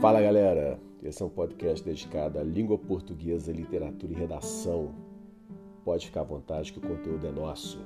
Fala galera, esse é um podcast dedicado à língua portuguesa, literatura e redação. Pode ficar à vontade que o conteúdo é nosso.